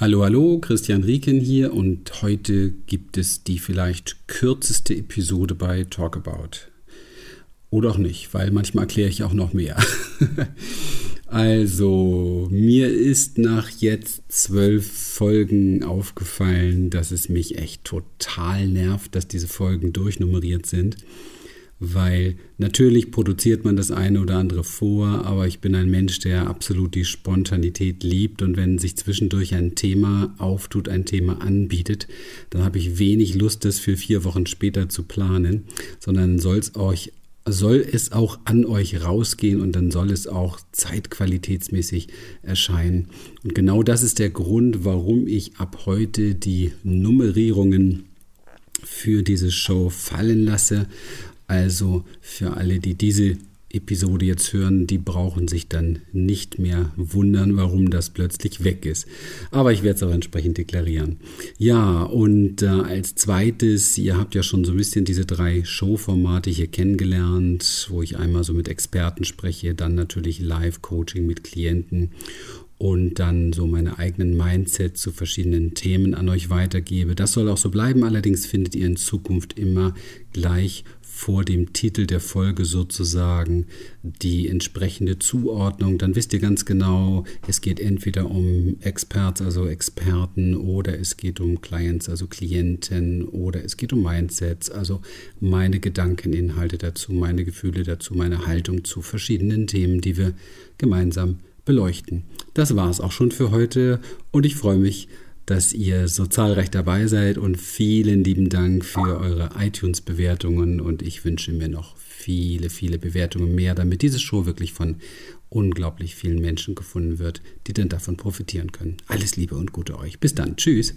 Hallo, hallo, Christian Rieken hier und heute gibt es die vielleicht kürzeste Episode bei Talkabout. Oder auch nicht, weil manchmal erkläre ich auch noch mehr. also, mir ist nach jetzt zwölf Folgen aufgefallen, dass es mich echt total nervt, dass diese Folgen durchnummeriert sind weil natürlich produziert man das eine oder andere vor, aber ich bin ein Mensch, der absolut die Spontanität liebt und wenn sich zwischendurch ein Thema auftut, ein Thema anbietet, dann habe ich wenig Lust, das für vier Wochen später zu planen, sondern soll es euch soll es auch an euch rausgehen und dann soll es auch zeitqualitätsmäßig erscheinen. Und genau das ist der Grund, warum ich ab heute die Nummerierungen für diese Show fallen lasse also für alle, die diese Episode jetzt hören, die brauchen sich dann nicht mehr wundern, warum das plötzlich weg ist. Aber ich werde es auch entsprechend deklarieren. Ja, und äh, als zweites, ihr habt ja schon so ein bisschen diese drei Showformate hier kennengelernt, wo ich einmal so mit Experten spreche, dann natürlich Live-Coaching mit Klienten und dann so meine eigenen Mindset zu verschiedenen Themen an euch weitergebe. Das soll auch so bleiben, allerdings findet ihr in Zukunft immer gleich vor dem Titel der Folge sozusagen die entsprechende Zuordnung. Dann wisst ihr ganz genau, es geht entweder um Experts, also Experten, oder es geht um Clients, also Klienten, oder es geht um Mindsets, also meine Gedankeninhalte dazu, meine Gefühle dazu, meine Haltung zu verschiedenen Themen, die wir gemeinsam beleuchten. Das war es auch schon für heute und ich freue mich, dass ihr so zahlreich dabei seid und vielen lieben Dank für eure iTunes-Bewertungen und ich wünsche mir noch viele, viele Bewertungen mehr, damit diese Show wirklich von unglaublich vielen Menschen gefunden wird, die dann davon profitieren können. Alles Liebe und Gute euch. Bis dann. Tschüss.